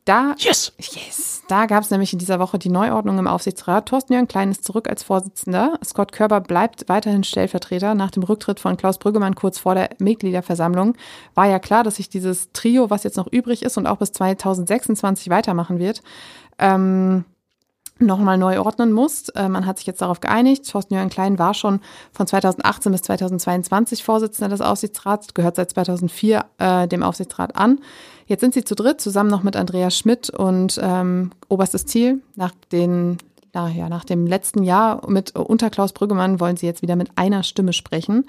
Da, yes. Yes. Da gab es nämlich in dieser Woche die Neuordnung im Aufsichtsrat. Thorsten Jörn Klein ist zurück als Vorsitzender. Scott Körber bleibt weiterhin Stellvertreter. Nach dem Rücktritt von Klaus Brüggemann kurz vor der Mitgliederversammlung war ja klar, dass sich dieses Trio, was jetzt noch übrig ist und auch bis 2026 weitermachen wird, ähm, nochmal neu ordnen muss. Äh, man hat sich jetzt darauf geeinigt. Thorsten Jörn Klein war schon von 2018 bis 2022 Vorsitzender des Aufsichtsrats, gehört seit 2004 äh, dem Aufsichtsrat an. Jetzt sind sie zu dritt, zusammen noch mit Andreas Schmidt und ähm, oberstes Ziel, nach den na ja, nach dem letzten Jahr mit unter Klaus Brüggemann wollen sie jetzt wieder mit einer Stimme sprechen.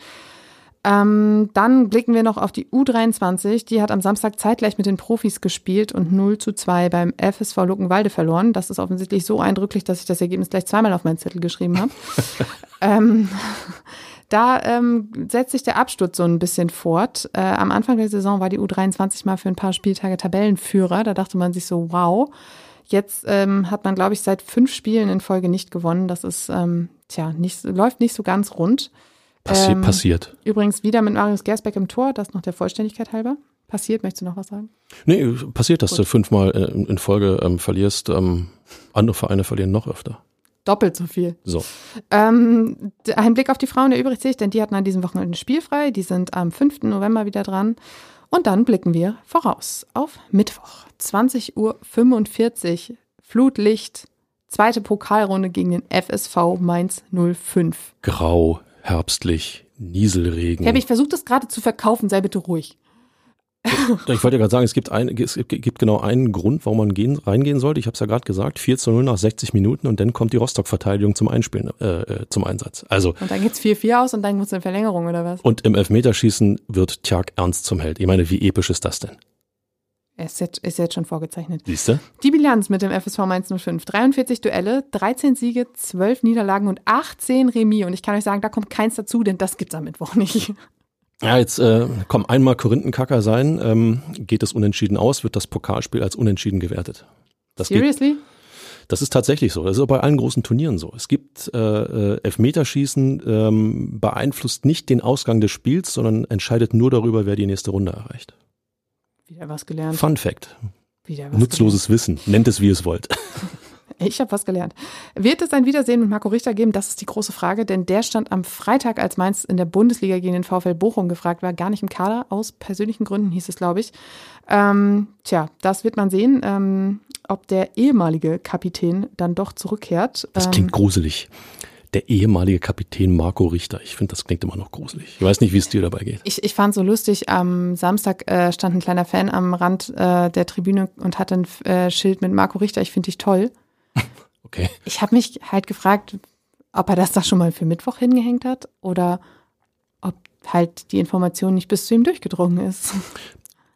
Ähm, dann blicken wir noch auf die U23. Die hat am Samstag zeitgleich mit den Profis gespielt und 0 zu 2 beim FSV Luckenwalde verloren. Das ist offensichtlich so eindrücklich, dass ich das Ergebnis gleich zweimal auf meinen Zettel geschrieben habe. <laughs> ähm, da ähm, setzt sich der Absturz so ein bisschen fort. Äh, am Anfang der Saison war die U23 mal für ein paar Spieltage Tabellenführer. Da dachte man sich so, wow. Jetzt ähm, hat man, glaube ich, seit fünf Spielen in Folge nicht gewonnen. Das ist ähm, tja, nicht, läuft nicht so ganz rund. Passi Ähm, passiert. Übrigens wieder mit Marius Gersbeck im Tor, das noch der Vollständigkeit halber. Passiert, möchtest du noch was sagen? Nee, passiert, dass Gut. du fünfmal äh, in in Folge ähm, verlierst. Ähm, andere Vereine verlieren noch öfter. Doppelt so viel. So. Ähm, ein Blick auf die Frauen erübrigt sich, denn die hatten an diesem Wochenende spielfrei. Die sind am 5. November wieder dran. Und dann blicken wir voraus auf Mittwoch, 20.45 Uhr, Flutlicht, zweite Pokalrunde gegen den FSV Mainz 05. Grau, herbstlich, Nieselregen. Ich versuche das gerade zu verkaufen, sei bitte ruhig. Ich wollte gerade sagen, es gibt, ein, es gibt- gibt genau einen Grund, warum man gehen, reingehen sollte. Ich habe es ja gerade gesagt, 4 zu 0 nach 60 Minuten und dann kommt die Rostock-Verteidigung zum Einspielen, äh, äh, zum Einsatz. Also, Und dann geht's 4-4 aus und dann muss eine Verlängerung oder was? und im Elfmeterschießen wird Tjag ernst zum Held. Ich meine, wie episch ist das denn? Ist jetzt, ist jetzt schon vorgezeichnet. Siehst du? Die Bilanz mit dem FSV Mainz 05. 43 Duelle, 13 Siege, 12 Niederlagen und 18 Remis. Und ich kann euch sagen, da kommt keins dazu, denn das gibt's am Mittwoch nicht. Ja, jetzt äh, komm, einmal Korinthenkacker sein, ähm, geht es unentschieden aus, wird das Pokalspiel als unentschieden gewertet. Das, geht, Seriously? das ist tatsächlich so. Das ist auch bei allen großen Turnieren so. Es gibt äh, äh, Elfmeterschießen, ähm, beeinflusst nicht den Ausgang des Spiels, sondern entscheidet nur darüber, wer die nächste Runde erreicht. Wieder was gelernt. Fun Fact. Wieder was Nutzloses Wissen. Nennt es, wie ihr es wollt. <laughs> Ich habe was gelernt. Wird es ein Wiedersehen mit Marco Richter geben? Das ist die große Frage, denn der stand am Freitag, als Mainz in der Bundesliga gegen den VfL Bochum gefragt war, gar nicht im Kader, aus persönlichen Gründen hieß es, glaube ich. Ähm, tja, das wird man sehen, ähm, ob der ehemalige Kapitän dann doch zurückkehrt. Das ähm, klingt gruselig. Der ehemalige Kapitän Marco Richter. Ich finde, das klingt immer noch gruselig. Ich weiß nicht, wie es dir dabei geht. Ich, ich fand so lustig, am Samstag äh, stand ein kleiner Fan am Rand äh, der Tribüne und hatte ein äh, Schild mit Marco Richter. Ich finde dich toll. Okay. Ich habe mich halt gefragt, ob er das da schon mal für Mittwoch hingehängt hat oder ob halt die Information nicht bis zu ihm durchgedrungen ist.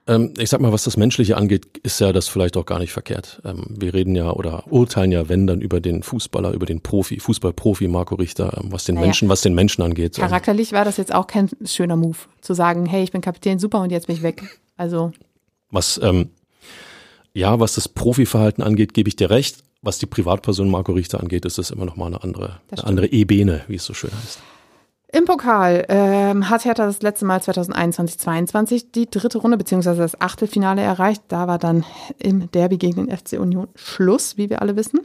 Ähm, ich sag mal, was das Menschliche angeht, ist ja das vielleicht auch gar nicht verkehrt. Ähm, wir reden ja oder urteilen ja, wenn dann über den Fußballer, über den Profi, Fußballprofi Marco Richter, ähm, was den Naja. Menschen, was den Menschen angeht. Ähm, Charakterlich war das jetzt auch kein schöner Move, zu sagen, hey, ich bin Kapitän, super und jetzt bin ich weg. Also was, ähm, ja, was das Profiverhalten angeht, gebe ich dir recht. Was die Privatperson Marco Richter angeht, ist das immer noch mal eine andere, eine andere Ebene, wie es so schön heißt. Im Pokal ähm, hat Hertha das letzte Mal 2021-22 die dritte Runde beziehungsweise das Achtelfinale erreicht. Da war dann im Derby gegen den FC Union Schluss, wie wir alle wissen.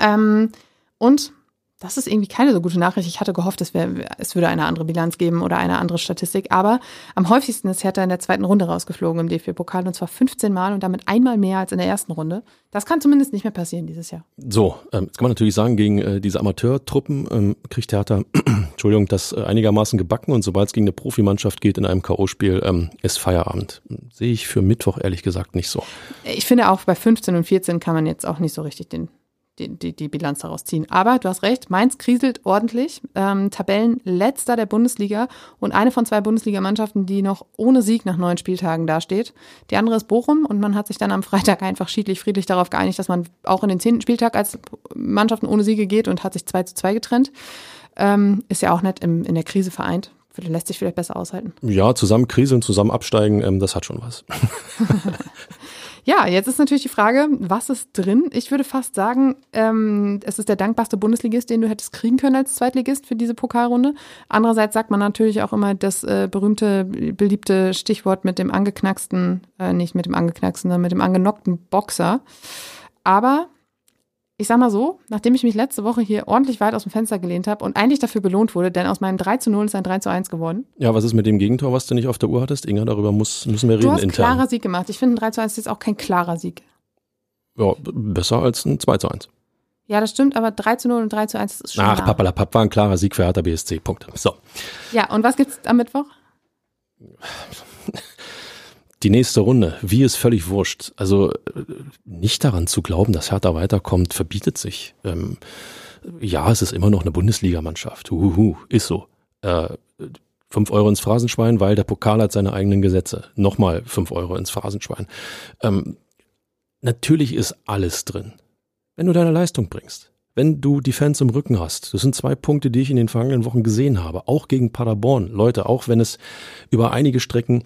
Ähm, und das ist irgendwie keine so gute Nachricht. Ich hatte gehofft, es, wär, es würde eine andere Bilanz geben oder eine andere Statistik. Aber am häufigsten ist Hertha in der zweiten Runde rausgeflogen im DFB-Pokal und zwar 15 Mal und damit einmal mehr als in der ersten Runde. Das kann zumindest nicht mehr passieren dieses Jahr. So, ähm, jetzt kann man natürlich sagen, gegen äh, diese Amateurtruppen ähm, kriegt Hertha, <clears throat> Entschuldigung, das äh, einigermaßen gebacken und sobald es gegen eine Profimannschaft geht in einem K.O.-Spiel, ähm, ist Feierabend. Sehe ich für Mittwoch ehrlich gesagt nicht so. Ich finde auch bei 15 und 14 kann man jetzt auch nicht so richtig den, die, die, die Bilanz daraus ziehen. Aber du hast recht, Mainz kriselt ordentlich. Ähm, Tabellenletzter der Bundesliga und eine von zwei Bundesligamannschaften, die noch ohne Sieg nach neun Spieltagen dasteht. Die andere ist Bochum und man hat sich dann am Freitag einfach schiedlich friedlich darauf geeinigt, dass man auch in den zehnten Spieltag als Mannschaften ohne Siege geht und hat sich 2 zu 2 getrennt. Ähm, ist ja auch nett im, in der Krise vereint. Lässt sich vielleicht besser aushalten. Ja, zusammen kriseln, zusammen absteigen, ähm, das hat schon was. <laughs> Ja, jetzt ist natürlich die Frage, was ist drin? Ich würde fast sagen, ähm, es ist der dankbarste Bundesligist, den du hättest kriegen können als Zweitligist für diese Pokalrunde. Andererseits sagt man natürlich auch immer das äh, berühmte, beliebte Stichwort mit dem angeknacksten, äh, nicht mit dem angeknacksten, sondern mit dem angenockten Boxer. Aber ich sag mal so, nachdem ich mich letzte Woche hier ordentlich weit aus dem Fenster gelehnt habe und eigentlich dafür belohnt wurde, denn aus meinem 3 zu 0 ist ein 3 zu 1 geworden. Ja, was ist mit dem Gegentor, was du nicht auf der Uhr hattest? Inga, darüber muss, müssen wir Du reden hast intern. klarer Sieg gemacht. Ich finde, ein 3 zu 1 ist jetzt auch kein klarer Sieg. Ja, besser als ein 2 zu 1. Ja, das stimmt, aber 3 zu 0 und 3 zu 1 ist schon Ach, papalapap war ein klarer Sieg für Hertha BSC. Punkt. So. Ja, und was gibt's am Mittwoch? <laughs> Die nächste Runde, wie ist völlig wurscht. Also äh, nicht daran zu glauben, dass Hertha weiterkommt, verbietet sich. Ähm, ja, es ist immer noch eine Bundesligamannschaft. Uhuhu, ist so. Äh, fünf Euro ins Phrasenschwein, weil der Pokal hat seine eigenen Gesetze. Nochmal fünf Euro ins Phrasenschwein. Ähm, natürlich ist alles drin. Wenn du deine Leistung bringst. Wenn du die Fans im Rücken hast. Das sind zwei Punkte, die ich in den vergangenen Wochen gesehen habe. Auch gegen Paderborn. Leute, auch wenn es über einige Strecken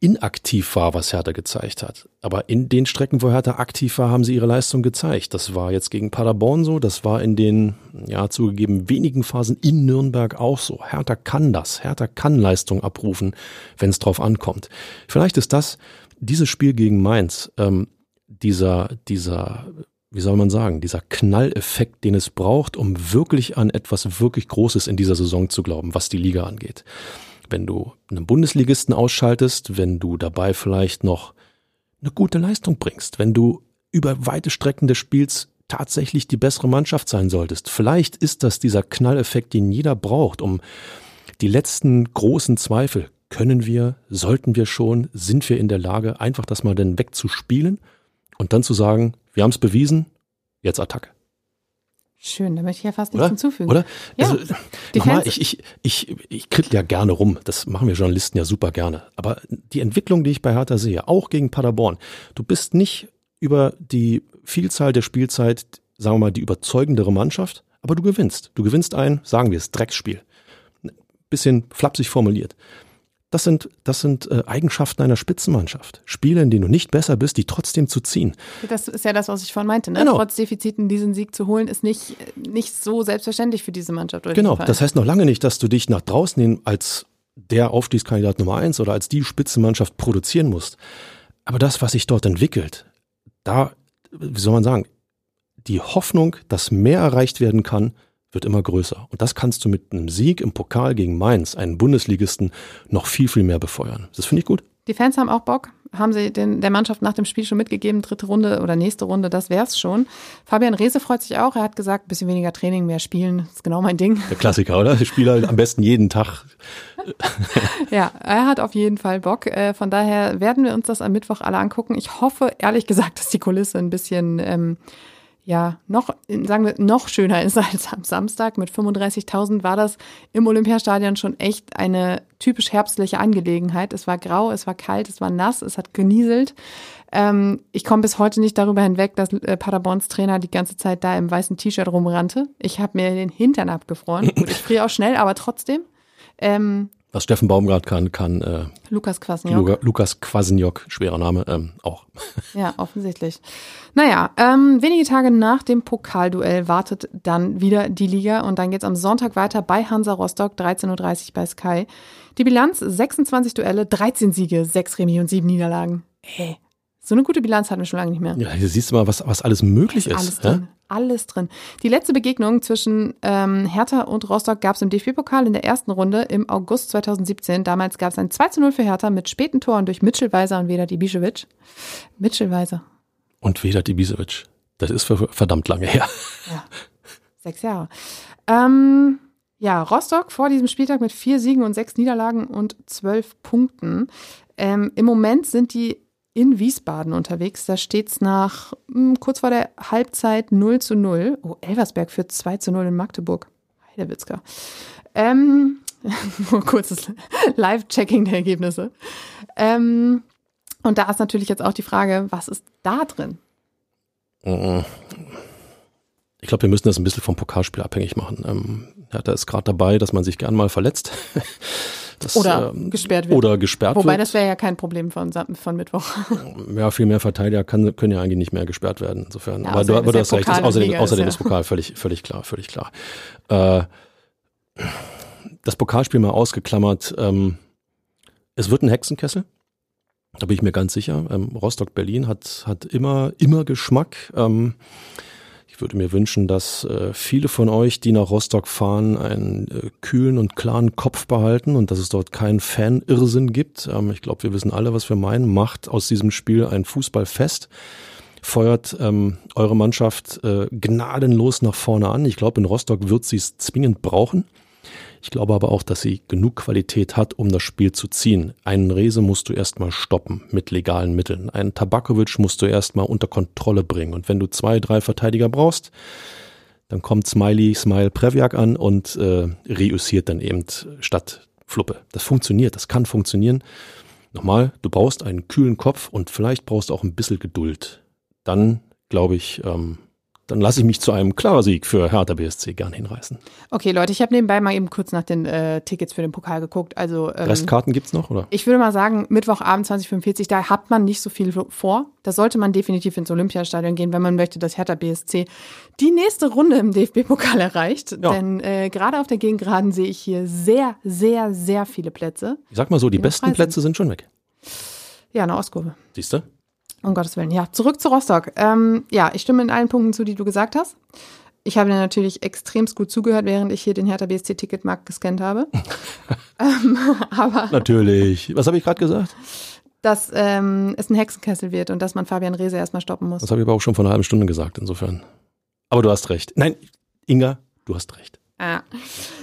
inaktiv war, was Hertha gezeigt hat. Aber in den Strecken, wo Hertha aktiv war, haben sie ihre Leistung gezeigt. Das war jetzt gegen Paderborn so, das war in den, ja, zugegeben wenigen Phasen in Nürnberg auch so. Hertha kann das. Hertha kann Leistung abrufen, wenn es drauf ankommt. Vielleicht ist das, dieses Spiel gegen Mainz, ähm, dieser, dieser, wie soll man sagen, dieser Knalleffekt, den es braucht, um wirklich an etwas wirklich Großes in dieser Saison zu glauben, was die Liga angeht wenn du einen Bundesligisten ausschaltest, wenn du dabei vielleicht noch eine gute Leistung bringst, wenn du über weite Strecken des Spiels tatsächlich die bessere Mannschaft sein solltest. Vielleicht ist das dieser Knalleffekt, den jeder braucht, um die letzten großen Zweifel, können wir, sollten wir schon, sind wir in der Lage, einfach das mal dann wegzuspielen und dann zu sagen, wir haben es bewiesen, jetzt Attacke. Schön, da möchte ich ja fast nichts Oder? hinzufügen. Oder? Ja, Also, nochmal, ich, ich, ich, ich krittel ja gerne rum. Das machen wir Journalisten ja super gerne. Aber die Entwicklung, die ich bei Hertha sehe, auch gegen Paderborn, du bist nicht über die Vielzahl der Spielzeit, sagen wir mal, die überzeugendere Mannschaft, aber du gewinnst. Du gewinnst ein, sagen wir es, Drecksspiel. Bisschen flapsig formuliert. Das sind, das sind äh, Eigenschaften einer Spitzenmannschaft. Spiele, in denen du nicht besser bist, die trotzdem zu ziehen. Das ist ja das, was ich vorhin meinte. Ne? Genau. Trotz Defiziten diesen Sieg zu holen, ist nicht, nicht so selbstverständlich für diese Mannschaft. Genau, das heißt noch lange nicht, dass du dich nach draußen hin als der Aufstiegskandidat Nummer eins oder als die Spitzenmannschaft produzieren musst. Aber das, was sich dort entwickelt, da, wie soll man sagen, die Hoffnung, dass mehr erreicht werden kann, wird immer größer. Und das kannst du mit einem Sieg im Pokal gegen Mainz, einen Bundesligisten, noch viel, viel mehr befeuern. Das finde ich gut. Die Fans haben auch Bock. Haben sie den, der Mannschaft nach dem Spiel schon mitgegeben, dritte Runde oder nächste Runde, das wär's schon. Fabian Reese freut sich auch. Er hat gesagt, ein bisschen weniger Training, mehr Spielen, ist genau mein Ding. Der Klassiker, oder? Ich spiele halt am besten jeden Tag. <laughs> Ja, er hat auf jeden Fall Bock. Äh, Von daher werden wir uns das am Mittwoch alle angucken. Ich hoffe, ehrlich gesagt, dass die Kulisse ein bisschen, ähm, ja, noch, sagen wir, noch schöner ist <laughs> als am Samstag. Mit 35.000 war das im Olympiastadion schon echt eine typisch herbstliche Angelegenheit. Es war grau, es war kalt, es war nass, es hat genieselt. Ähm, ich komme bis heute nicht darüber hinweg, dass äh, Paderborns Trainer die ganze Zeit da im weißen T-Shirt rumrannte. Ich habe mir den Hintern abgefroren. <laughs> Gut, ich friere auch schnell, aber trotzdem. Ähm, Was Steffen Baumgart kann, kann äh, Lukas Kwasniok. Luga, Lukas Kwasniok, schwerer Name, ähm, auch. <laughs> Ja, offensichtlich. Naja, ähm, wenige Tage nach dem Pokalduell wartet dann wieder die Liga und dann geht's am Sonntag weiter bei Hansa Rostock, 13.30 Uhr bei Sky. Die Bilanz, 26 Duelle, 13 Siege, 6 Remis und 7 Niederlagen. Hey, so eine gute Bilanz hatten wir schon lange nicht mehr. Ja, hier siehst du mal, was, was alles möglich ist. Alles ja? drin. Alles drin. Die letzte Begegnung zwischen ähm, Hertha und Rostock gab es im DFB-Pokal in der ersten Runde im August 2017. Damals gab es ein 2 zu 0 für Hertha mit späten Toren durch Mitchell Weiser und Vedat Ibišević. Mitchell Weiser. Und Vedat Ibisevic. Das ist ver- verdammt lange her. Ja, sechs Jahre. Ähm, ja, Rostock vor diesem Spieltag mit vier Siegen und sechs Niederlagen und zwölf Punkten. Ähm, Im Moment sind die in Wiesbaden unterwegs. Da steht's nach mh, kurz vor der Halbzeit 0 zu 0. Oh, Elversberg führt 2 zu 0 in Magdeburg. Heidewitzka. Ähm, <laughs> nur kurzes Live-Checking der Ergebnisse. Ähm, und da ist natürlich jetzt auch die Frage, was ist da drin? Ich glaube, wir müssen das ein bisschen vom Pokalspiel abhängig machen. Ähm, Hertha ist gerade dabei, dass man sich gern mal verletzt. <laughs> Das, Oder ähm, gesperrt wird. Oder gesperrt Wobei, wird. das wäre ja kein Problem von, von Mittwoch. <laughs> ja, viel mehr Verteidiger kann, können ja eigentlich nicht mehr gesperrt werden. Insofern. Ja, aber du, aber du hast recht. Außerdem außerdem ist ja- Pokal völlig, völlig klar, völlig klar. Äh, das Pokalspiel mal ausgeklammert. Ähm, es wird ein Hexenkessel. Da bin ich mir ganz sicher. Ähm, Rostock-Berlin hat, hat immer, immer Geschmack. Ähm, ich würde mir wünschen, dass äh, viele von euch, die nach Rostock fahren, einen äh, kühlen und klaren Kopf behalten und dass es dort keinen Fanirrsinn gibt. Ähm, ich glaube, wir wissen alle, was wir meinen. Macht aus diesem Spiel ein Fußballfest. Feuert ähm, eure Mannschaft äh, gnadenlos nach vorne an. Ich glaube, in Rostock wird sie es zwingend brauchen. Ich glaube aber auch, dass sie genug Qualität hat, um das Spiel zu ziehen. Einen Rese musst du erstmal stoppen mit legalen Mitteln. Einen Tabakovic musst du erstmal unter Kontrolle bringen. Und wenn du zwei, drei Verteidiger brauchst, dann kommt Smiley, Smile Prevjak an und äh, reüssiert dann eben statt Fluppe. Das funktioniert, das kann funktionieren. Nochmal, du brauchst einen kühlen Kopf und vielleicht brauchst du auch ein bisschen Geduld. Dann, glaube ich, ähm, dann lasse ich mich zu einem klaren Sieg für Hertha BSC gern hinreißen. Okay, Leute, ich habe nebenbei mal eben kurz nach den äh, Tickets für den Pokal geguckt. Also ähm, Restkarten gibt's noch, oder? ich würde mal sagen, Mittwochabend 2045, da hat man nicht so viel vor. Da sollte man definitiv ins Olympiastadion gehen, wenn man möchte, dass Hertha BSC die nächste Runde im DFB-Pokal erreicht. Ja. Denn äh, gerade auf der Gegengraden sehe ich hier sehr, sehr, sehr viele Plätze. Ich sag mal so, die noch besten sind. Plätze sind schon weg. Ja, eine Ostkurve. Siehst du? Um Gottes Willen. Ja, zurück zu Rostock. Ähm, ja, ich stimme in allen Punkten zu, die du gesagt hast. Ich habe dir natürlich extremst gut zugehört, während ich hier den Hertha BSC Ticketmarkt gescannt habe. <laughs> ähm, <laughs> aber Natürlich. Was habe ich gerade gesagt? dass ähm, es ein Hexenkessel wird und dass man Fabian Rehse erstmal stoppen muss. Das habe ich aber auch schon vor einer halben Stunde gesagt, insofern. Aber du hast recht. Nein, Inga, du hast recht. Ah.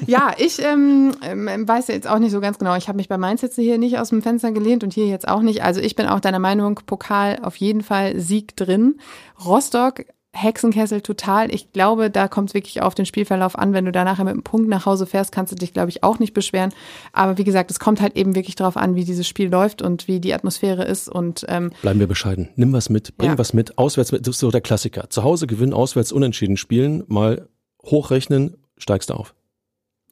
Ja, ich ähm, ähm, weiß jetzt auch nicht so ganz genau. Ich habe mich bei Mainz jetzt hier nicht aus dem Fenster gelehnt und hier jetzt auch nicht. Also ich bin auch deiner Meinung, Pokal auf jeden Fall Sieg drin. Rostock, Hexenkessel total. Ich glaube, da kommt es wirklich auf den Spielverlauf an. Wenn du da nachher mit einem Punkt nach Hause fährst, kannst du dich, glaube ich, auch nicht beschweren. Aber wie gesagt, es kommt halt eben wirklich darauf an, wie dieses Spiel läuft und wie die Atmosphäre ist. Und ähm, Bleiben wir bescheiden. Nimm was mit, bring Ja. was mit, auswärts mit. Das ist so der Klassiker. Zu Hause gewinnen, auswärts unentschieden spielen, mal hochrechnen, steigst du auf.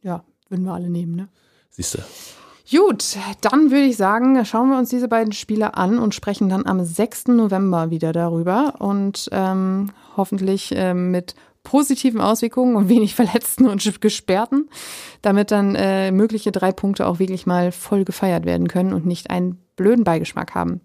ja, würden wir alle nehmen, ne? Siehst du. Gut, dann würde ich sagen, schauen wir uns diese beiden Spiele an und sprechen dann am 6. November wieder darüber und ähm, hoffentlich ähm, mit positiven Auswirkungen und wenig Verletzten und <laughs> Gesperrten, damit dann äh, mögliche drei Punkte auch wirklich mal voll gefeiert werden können und nicht einen blöden Beigeschmack haben.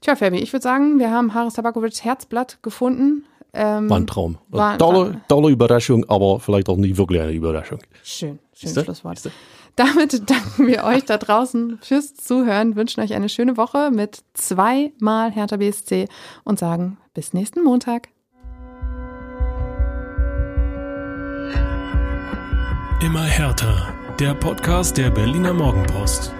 Tja, Fabi, ich würde sagen, wir haben Haris Tabakovics Herzblatt gefunden. Ähm, War ein Traum. War- tolle, tolle Überraschung, aber vielleicht auch nicht wirklich eine Überraschung. Schön, schönes? Schlusswort. Siehst du? Damit <laughs> danken wir euch da draußen fürs Zuhören, wünschen euch eine schöne Woche mit zweimal Hertha BSC und sagen bis nächsten Montag. Immer härter. Der Podcast der Berliner Morgenpost.